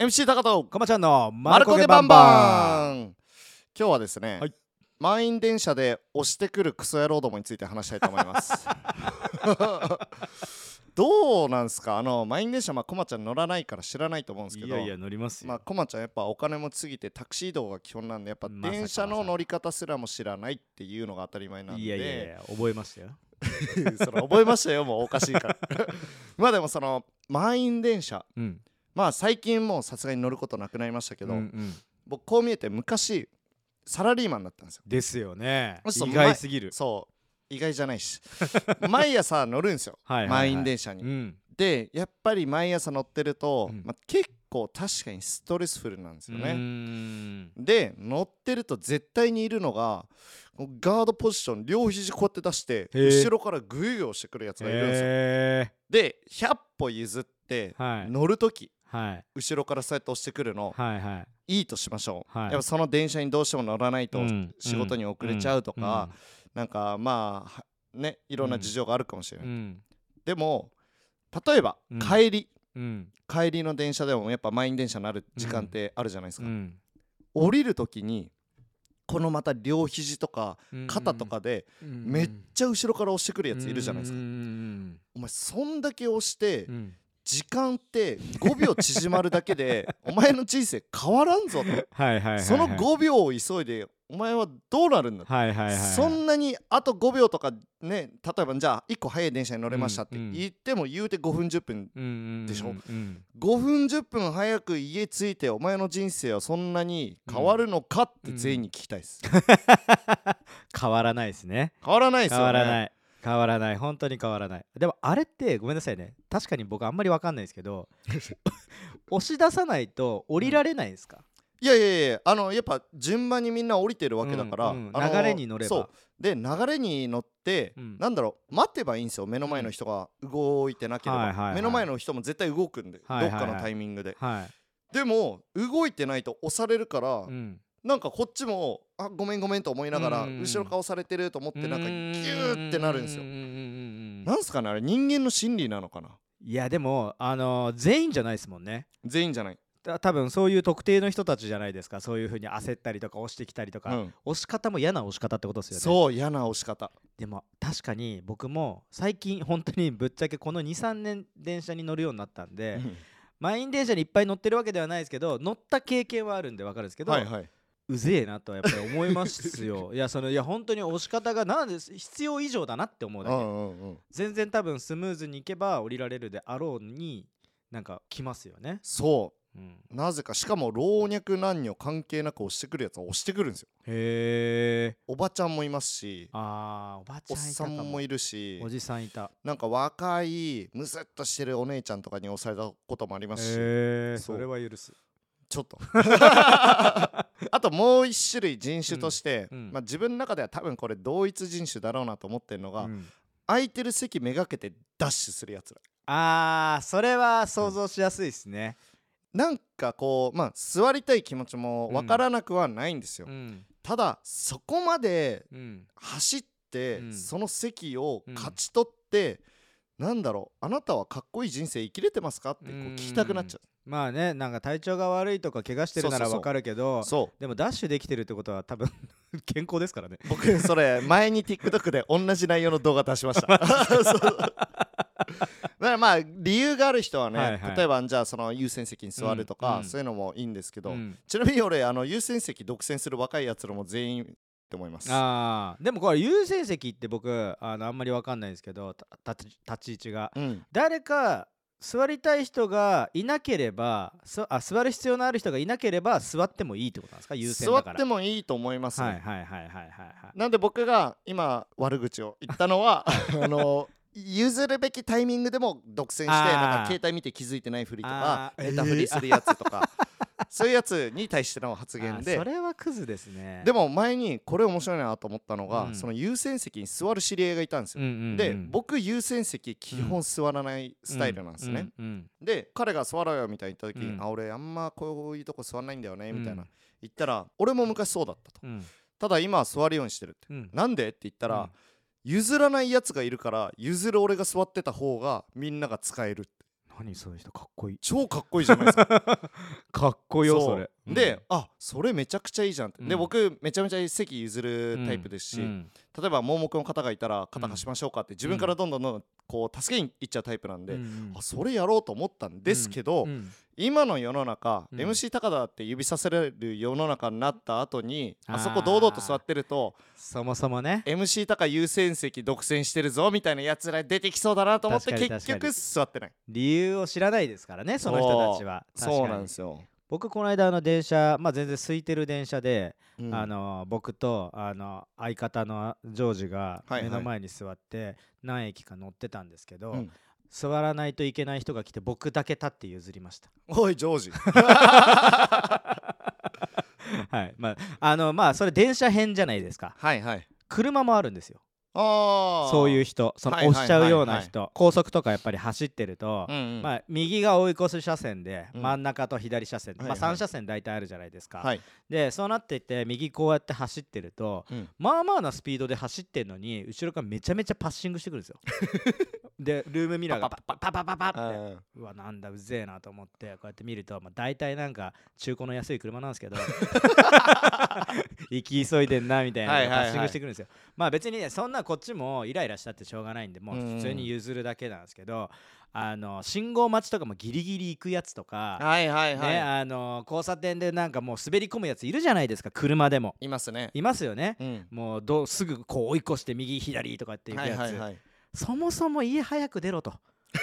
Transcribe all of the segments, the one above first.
MC 高とかまちゃんのマルコゲバンバン。今日はですね、はい。満員電車で押してくるクソ野郎どもについて話したいと思います。どうなんすか？あの満員電車まあコマちゃん乗らないから知らないと思うんですけど。いやいや乗りますよ、まあコマちゃんやっぱお金もつぎてタクシー移動が基本なんでやっぱ電車の乗り方すらも知らないっていうのが当たり前なんで。いやいやいや覚えましたよ。その覚えましたよもうおかしいから。まあでもその満員電車うんまあ最近もうさすがに乗ることなくなりましたけど、うんうん。僕こう見えて昔サラリーマンだったんですよ。ですよね。意外すぎる。そう意外じゃないし。毎朝乗るんですよ。はいはいはい。満員電車に、うん。でやっぱり毎朝乗ってると、うん。まあ、結構確かにストレスフルなんですよね。ん。で乗ってると絶対にいるのがガードポジション両肘こうやって出して後ろからグイグイ押してくるやつがいるんですよ、へで100歩譲って乗る時。はい後ろからそうやって押してくるのはいはい。いいとしましょう、はい。やっぱその電車にどうしても乗らないとうん。仕事に遅れちゃうとか、なんかまあはねいろんな事情があるかもしれない、うん。うんでも例えば、うん。帰り。うん。帰りの電車でもやっぱ満員電車になる時間ってあるじゃないですか、うん。降りる時にこのまた両肘とかうん。肩とかでうん。めっちゃ後ろから押してくるやついるじゃないですか、うんうんお前そんだけ押してうんうん時間って5秒縮まるだけで お前の人生変わらんぞと。その5秒を急いでお前はどうなるんだはいはいそんなにあと5秒とかね例えばじゃあ1個早い電車に乗れましたって言っても言うて5分10分でしょ。うん5分10分早く家着いてお前の人生はそんなに変わるのかって全員に聞きたいです、変わらないですね。変わらないですよね。変わらない変わらない。本当に変わらない。でもあれってごめんなさいね。確かに僕あんまりわかんないですけど 押し出さないと降りられないんですか、いやいやいやあのやっぱ順番にみんな降りてるわけだから、うんうん。流れに乗れば。そう。で流れに乗って、うん。なんだろう待ってばいいんですよ。目の前の人が動いてなければ、はいはいはい。目の前の人も絶対動くんで、はいはいはい。どっかのタイミングで。はい、でも動いてないと押されるから、うん、なんかこっちもあごめんごめんと思いながら、うん。後ろ顔されてると思ってなんかギューってなるんですよ。ううううん。なんすかねあれ？人間の心理なのかな？いやでもあのー全員じゃないですもんね。全員じゃない、た多分そういう特定の人たちじゃないですか。そういう風に焦ったりとか押してきたりとか、うん、押し方も嫌な押し方ってことですよね。そう嫌な押し方。でも確かに僕も最近本当にぶっちゃけこの23年電車に乗るようになったんで、満員電車にいっぱい乗ってるわけではないですけど乗った経験はあるんで分かるんですけど、はいはいうぜえなとはやっぱり思いますよ。いやそのいや本当に押し方がなんで必要以上だなって思うだけ、うんうんうん。全然多分スムーズにいけば降りられるであろうになんか来ますよね、そう。ん、うなぜかしかも老若男女関係なく押してくるやつは押してくるんですよ。へえ。おばちゃんもいますしあーおばちおっゃんいたかも。さんもいるしおじさんいた。なんか若いムスッとしてるお姉ちゃんとかに押されたこともありますし。へえそう。それは許す。ちょっと あともう一種類人種として、うん。うん。まあ、自分の中では多分これ同一人種だろうなと思ってるのが、うん。空いてる席めがけてダッシュするやつら。あーそれは想像しやすいですね、なんかこうまあ座りたい気持ちもわからなくはないんですよ、うん。ただそこまでうん。走って、うん。その席を勝ち取って、なんだろうあなたはかっこいい人生生きれてますかってこう聞きたくなっちゃまあねなんか体調が悪いとか怪我してるならそうそうそう。わかるけどう。そでもダッシュできてるってことは多分 健康ですからね。う僕それ前に TikTok で同じ内容の動画出しました。そう。だからまあ理由がある人はね、はいはい。例えばじゃあその優先席に座るとか、うんうん。そういうのもいいんですけど、うん。ちなみに俺あの優先席独占する若いやつらも全員って思います。あー。でもこれ優先席って僕あのあんまりわかんないんですけどた立ち立ち位置が。うん。誰か座りたい人がいなければそあ座る必要のある人がいなければ座ってもいいってことなんですか？優先座だから。ってもいいと思います。ね、はいはいはいはいはいはい。なんで僕が今悪口を言ったのは あの譲るべきタイミングでも独占してなんか携帯見て気づいてないふりとかあー。ネタ振りするやつとか、そういうやつに対しての発言で。あそれはクズですね。でも前にこれ面白いなと思ったのが、うん。その優先席に座る知り合いがいたんですよ、うんうんうんで僕優先席基本座らないスタイルなんですね、うんうんで彼が座ろうよみたいに言った時に、うん。あ俺あんまこういうとこ座んないんだよねみたいな、うん言ったら俺も昔そうだったと。うん。ただ今は座るようにしてるって。うん。なんでって言ったら、うん。譲らないやつがいるから譲る俺が座ってた方がみんなが使えるって何そういう人かっこいい。超かっこいいじゃないですか。こよそれで、あそれめちゃくちゃいいじゃんって、でうん。僕めちゃめちゃ席譲るタイプですし、うん。例えば盲目の方がいたら肩貸しましょうかって自分からどんどんどんどんこう助けに行っちゃうタイプなんで、うんあそれやろうと思ったんですけど、うん。今の世の中、うん。MC 高田って指させられる世の中になった後にあそこ堂々と座ってるとそもそもね。MC 高優先席独占してるぞみたいなやつら出てきそうだなと思って結局座ってない。理由を知らないですからねその人たちは。そうなんですよ、僕この間あの電車まあ全然空いてる電車で、うん。あの僕とあの相方のジョージがはいはい。目の前に座って何駅か乗ってたんですけど、うん。座らないといけない人が来て僕だけ立って譲りました。おいジョージ。はい。まああのまあそれ電車編じゃないですか。はいはい。車もあるんですよそういう人その押しちゃうようなはい人。高速とかやっぱり走ってると、うんうん。まあ、右が追い越す車線で、うん。真ん中と左車線、まあ、はいはい。3車線大体あるじゃないですか、はい。でそうなっていって右こうやって走ってるとうん。まあまあなスピードで走ってんのに後ろからめちゃめちゃパッシングしてくるんですよ。でルームミラーがパパパパパパって。あうわなんだうぜえなと思ってこうやって見ると、まあ、大体なんか中古の安い車なんですけど 行き急いでんなみたいなパッシングしてくるんですよ。まあ別にねそんなこっちもイライラしたってしょうがないんでもううん。普通に譲るだけなんですけどあの信号待ちとかもギリギリ行くやつとーか、はいはいはい、ね、あの交差点でなんかもう滑り込むやついるじゃないですか車でも。いますね。いますよね。うん。もうどうすぐこう追い越して右左とかっていうはやつ、いはいはい。そもそも家早く出ろと。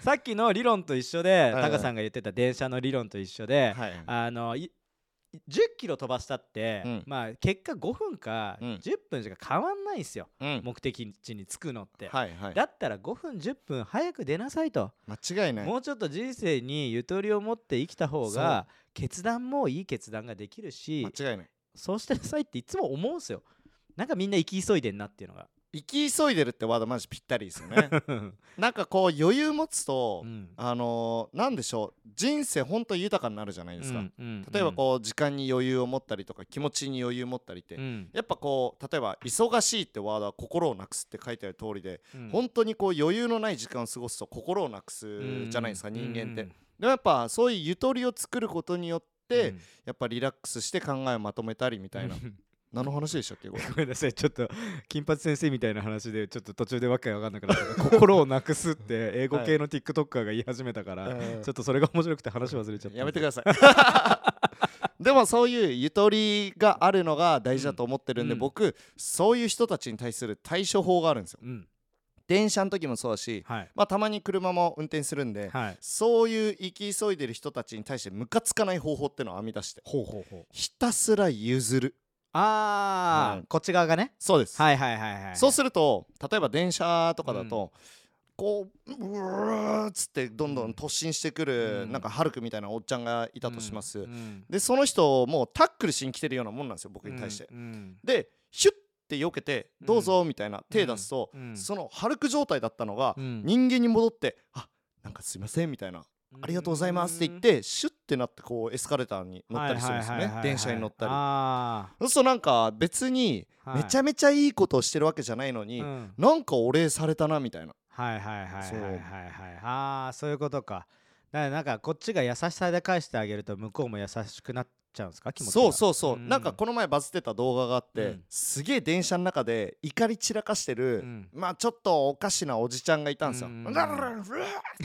さっきの理論と一緒ではいタカさんが言ってた電車の理論と一緒で、はい。あのい10キロ飛ばしたって、うん。まあ結果5分かうん。10分しか変わんないんですよ、うん。目的地に着くのって、はいはい。だったら5分10分早く出なさいと、間違いない。もうちょっと人生にゆとりを持って生きた方が決断もいい決断ができるし間違いない。そうしてなさいっていつも思うんすよ。なんかみんな行き急いでんなっていうのが生き急いでるってワードマジぴったりですよね。なんかこう余裕持つと、うん。あのー、なんでしょう人生ほんと豊かになるじゃないですか、うんうん例えばこう時間に余裕を持ったりとか気持ちに余裕持ったりって、うん。やっぱこう例えば忙しいってワードは心をなくすって書いてある通りで、うん。本当にこう余裕のない時間を過ごすと心をなくすうんじゃないですか、人間って、うんでもやっぱそういうゆとりを作ることによって、うん。やっぱリラックスして考えをまとめたりみたいな。う ん何の話でしたっけこれ？ごめんなさい。ちょっと金八先生みたいな話でちょっと途中でわけわかんなくなった。心をなくすって英語系の TikToker が言い始めたから、うん。ちょっとそれが面白くて話忘れちゃった。やめてください。でもそういうゆとりがあるのが大事だと思ってるんで、うん。僕そういう人たちに対する対処法があるんですよ。うん。電車の時もそうだし、はい。まあ、たまに車も運転するんで、はい。そういう行き急いでる人たちに対してムカつかない方法ってのを編み出して。ひたすら譲るあー、はいこっち側がね？そうです、はいはいはいはいそうすると例えば電車とかだと、こううーっつってどんどん突進してくる、うん。なんかハルクみたいなおっちゃんがいたとします、うん。うん。でその人をもうタックルしに来てるようなもんなんですよ僕に対して、うんうん。でヒュッて避けて「どうぞ」みたいな手出すと、うん。そのハルク状態だったのが、うん。人間に戻って「あなんかすいません」みたいな「ありがとうございます」って言ってシュッてなってこうエスカレーターに乗ったりするんですよね。電車に乗ったり。あそうするとなんか別にーめちゃめちゃいいことをしてるわけじゃないのに、はいうん。なんかお礼されたなみたいな。はいはいはいはいはい。はいああそういうことか。だからなんかこっちが優しさで返してあげると向こうも優しくなっちゃうんですか？気持ちが。そうそうそう、ん。なんかこの前バズってた動画があって、うん。すげえ電車の中で怒り散らかしてる、うん。まあちょっとおかしなおじちゃんがいたんですよ。うん。っ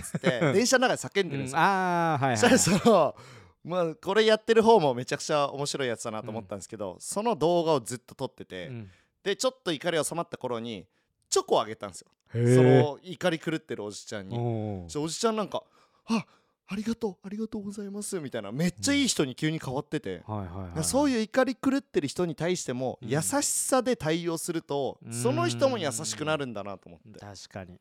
つって 電車の中で叫んでるんですよ。ああはいはい、そしたらそのまあこれやってる方もめちゃくちゃ面白いやつだなと思ったんですけど、その動画をずっと撮ってて、うん。でちょっと怒り収まった頃にチョコをあげたんですよ。その怒り狂ってるおじちゃんに。おじちゃんなんか「あありがとうありがとうございます」みたいなめっちゃいい人に急に変わってて。そうういう怒り狂ってる人に対してもうん。優しさで対応すると、うん。その人も優しくなるんだなと思って。確かに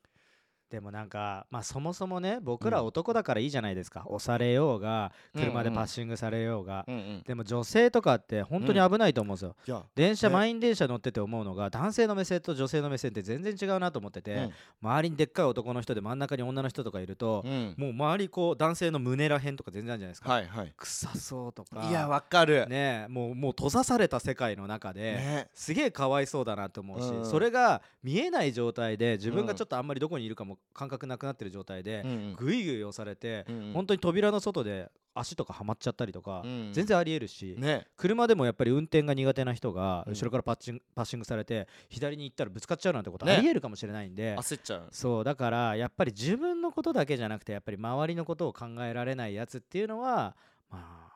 でもなんかまあそもそもね僕ら男だからいいじゃないですか、押されようが車でパッシングされようが、うんうん、でも女性とかって本当に危ないと思うんですよ、いや電車、ね。満員電車乗ってて思うのが男性の目線と女性の目線って全然違うなと思ってて、うん。周りにでっかい男の人で真ん中に女の人とかいるとう、ん。もう周りこう男性の胸らへんとか全然あるじゃないですか、はいはい。臭そうとか。いやわかる。ねえもうもう閉ざされた世界の中で、ね。すげえかわいそうだなと思うし、うん。それが見えない状態で自分がちょっとあんまりどこにいるかも感覚なくなってる状態でぐいぐい押されてうんうん。本当に扉の外で足とかはまっちゃったりとかうん。全然ありえるしね。車でもやっぱり運転が苦手な人がうん。後ろからパッチンパッシングされて左に行ったらぶつかっちゃうなんてことね。ありえるかもしれないんで焦っちゃう。そうだからやっぱり自分のことだけじゃなくてやっぱり周りのことを考えられないやつっていうのはまあ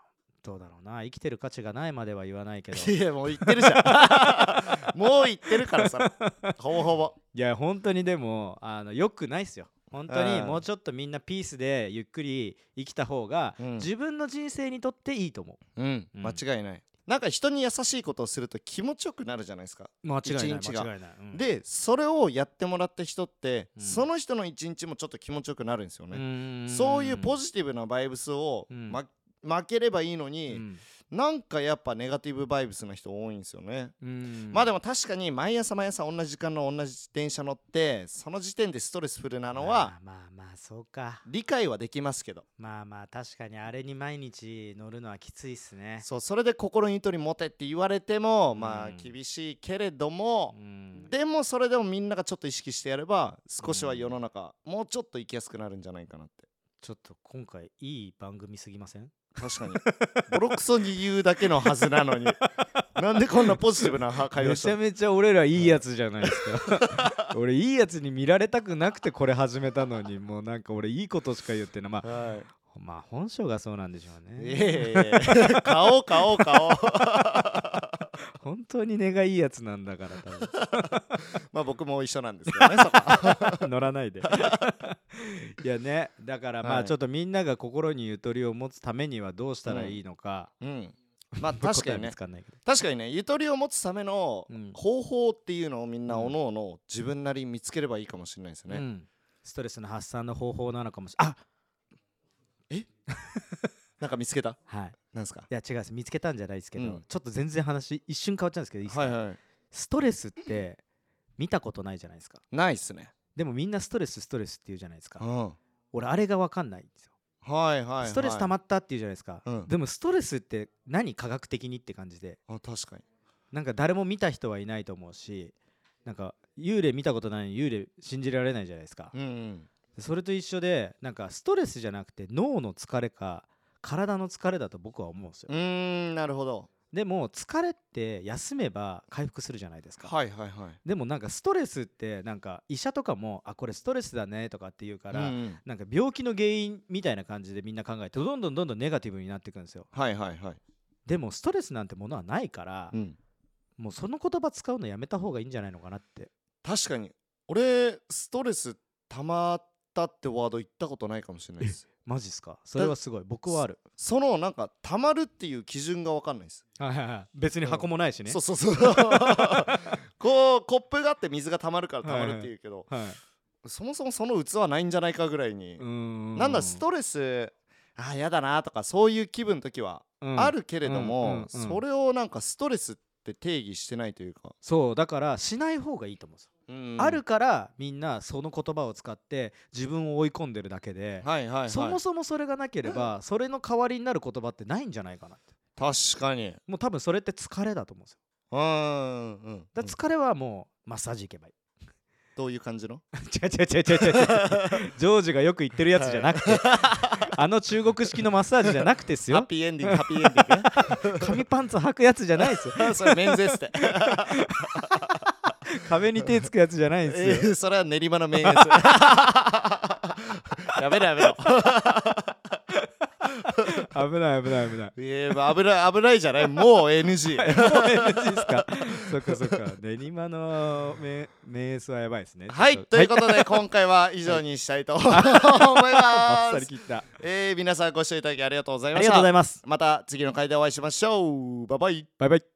どうだろうな。生きてる価値がないまでは言わないけど。いやもう言ってるじゃん。もう言ってるからさ。ほぼほぼ。いや本当にでもあのよくないっすよ。本当にうん。もうちょっとみんなピースでゆっくり生きた方が、うん。自分の人生にとっていいと思う。ん。うん。間違いない。なんか人に優しいことをすると気持ちよくなるじゃないですか。う間違いない一日が。間違いない、うん。でそれをやってもらった人って、うん。その人の一日もちょっと気持ちよくなるんですようね、そういうポジティブなバイブスを、うん。ま負ければいいのうに、ん。なんかやっぱネガティブバイブスな人多いんですよね、うん。まあでも確かに毎朝毎朝同じ時間の同じ電車乗ってその時点でストレスフルなのはまあまあまあそうか。理解はできますけど。まあまあ確かにあれに毎日乗るのはきついっすね。そうそれで心にゆとり持てって言われても、うん。まあ厳しいけれどもう、ん。でもそれでもみんながちょっと意識してやれば少しは世の中、もうちょっと生きやすくなるんじゃないかなって。ちょっと今回いい番組すぎません？確かに。ボロクソに言うだけのはずなのに。なんでこんなポジティブな会め話したの？ちゃめちゃ俺らいいやつじゃないですか。俺いいやつに見られたくなくてこれ始めたのに。もうなんか俺いいことしか言ってない。まあはい。まあ本性がそうなんでしょうね。いえいえ顔顔顔本当に根がいいやつなんだから多 まあ僕も一緒なんですけどね 乗らないで。いやねだからまはい。あちょっとみんなが心にゆとりを持つためにはどうしたらいいのか、うん。まあ確かにね。つかんないけど。確かにねゆとりを持つためのうん。方法っていうのをみんなうんおのおの自分なりに見つければいいかもしれないですよね、うん、ストレスの発散の方法なのかもしれあなんか見つけた？はい。なんですか？いや違います。見つけたんじゃないですけど、うん。ちょっと全然話一瞬変わっちゃうんですけどいいですか、はい。はいストレスって見たことないじゃないですか。ないっすね。でもみんなストレスストレスって言うじゃないですか。うん。はい俺あれが分かんないんですよ。はいはい。ストレス溜まったって言うじゃないですか、うん。でもストレスって何科学的にって感じで。あ確かに。なんか誰も見た人はいないと思うしなんか幽霊見たことないのに幽霊信じられないじゃないですか、うんうん。それと一緒でなんかストレスじゃなくて脳の疲れか体の疲れだと僕は思うんですよ、うーんなるほど。でも疲れって休めば回復するじゃないですか、はいはいはい。でもなんかストレスってなんか医者とかもあこれストレスだねとかって言うから、うんうん。なんか病気の原因みたいな感じでみんな考えてどんどんどんどんネガティブになっていくんですよはいはいはいでもストレスなんてものはないから、うんもうその言葉使うのやめた方がいいんじゃないのかなって確かに俺ストレス溜まったってワード言ったことないかもしれないですマジっすか？それはすごい。僕はある。そのなんか溜まるっていう基準が分かんないです。はいはいはい。別に箱もないしね、そうそうそう。こうコップがあって水が溜まるから溜まるっていうけど、はい。そもそもその器ないんじゃないかぐらいに、なんだストレスあーやだなとかそういう気分の時はうん。あるけれども、それをなんかストレスって定義してないというか、そうだからしない方がいいと思うんですよ、うんあるからみんなその言葉を使って自分を追い込んでるだけで、はいはいはい。そもそもそれがなければそれの代わりになる言葉ってないんじゃないかなって。確かに。もう多分それって疲れだと思うんですよ。うんうん疲れはもうマッサージ行けばいい。どういう感じの？違う違う違う違う違う。ジョージがよく言ってるやつじゃなくて、あの中国式のマッサージじゃなくてですハッよピーエンディングハッピーエンディング 紙パンツ履くやつじゃないですよ。ねそれメンズエステ壁に手つくやつじゃないんですよ、えーそれは練馬のメンエスやめろやめろ。危ない危ない危ない。えー、危ない危ないじゃない。もう NG もう NG ですか。そっかそっか。練馬のメメースはやばいですね。はいと。いうことで今回は以上にしたいと思います。サリ切った。えー、皆さんご視聴いただきありがとうございありがとうましたございます。また次の回でお会いしましょう。バイバイ。バイバイ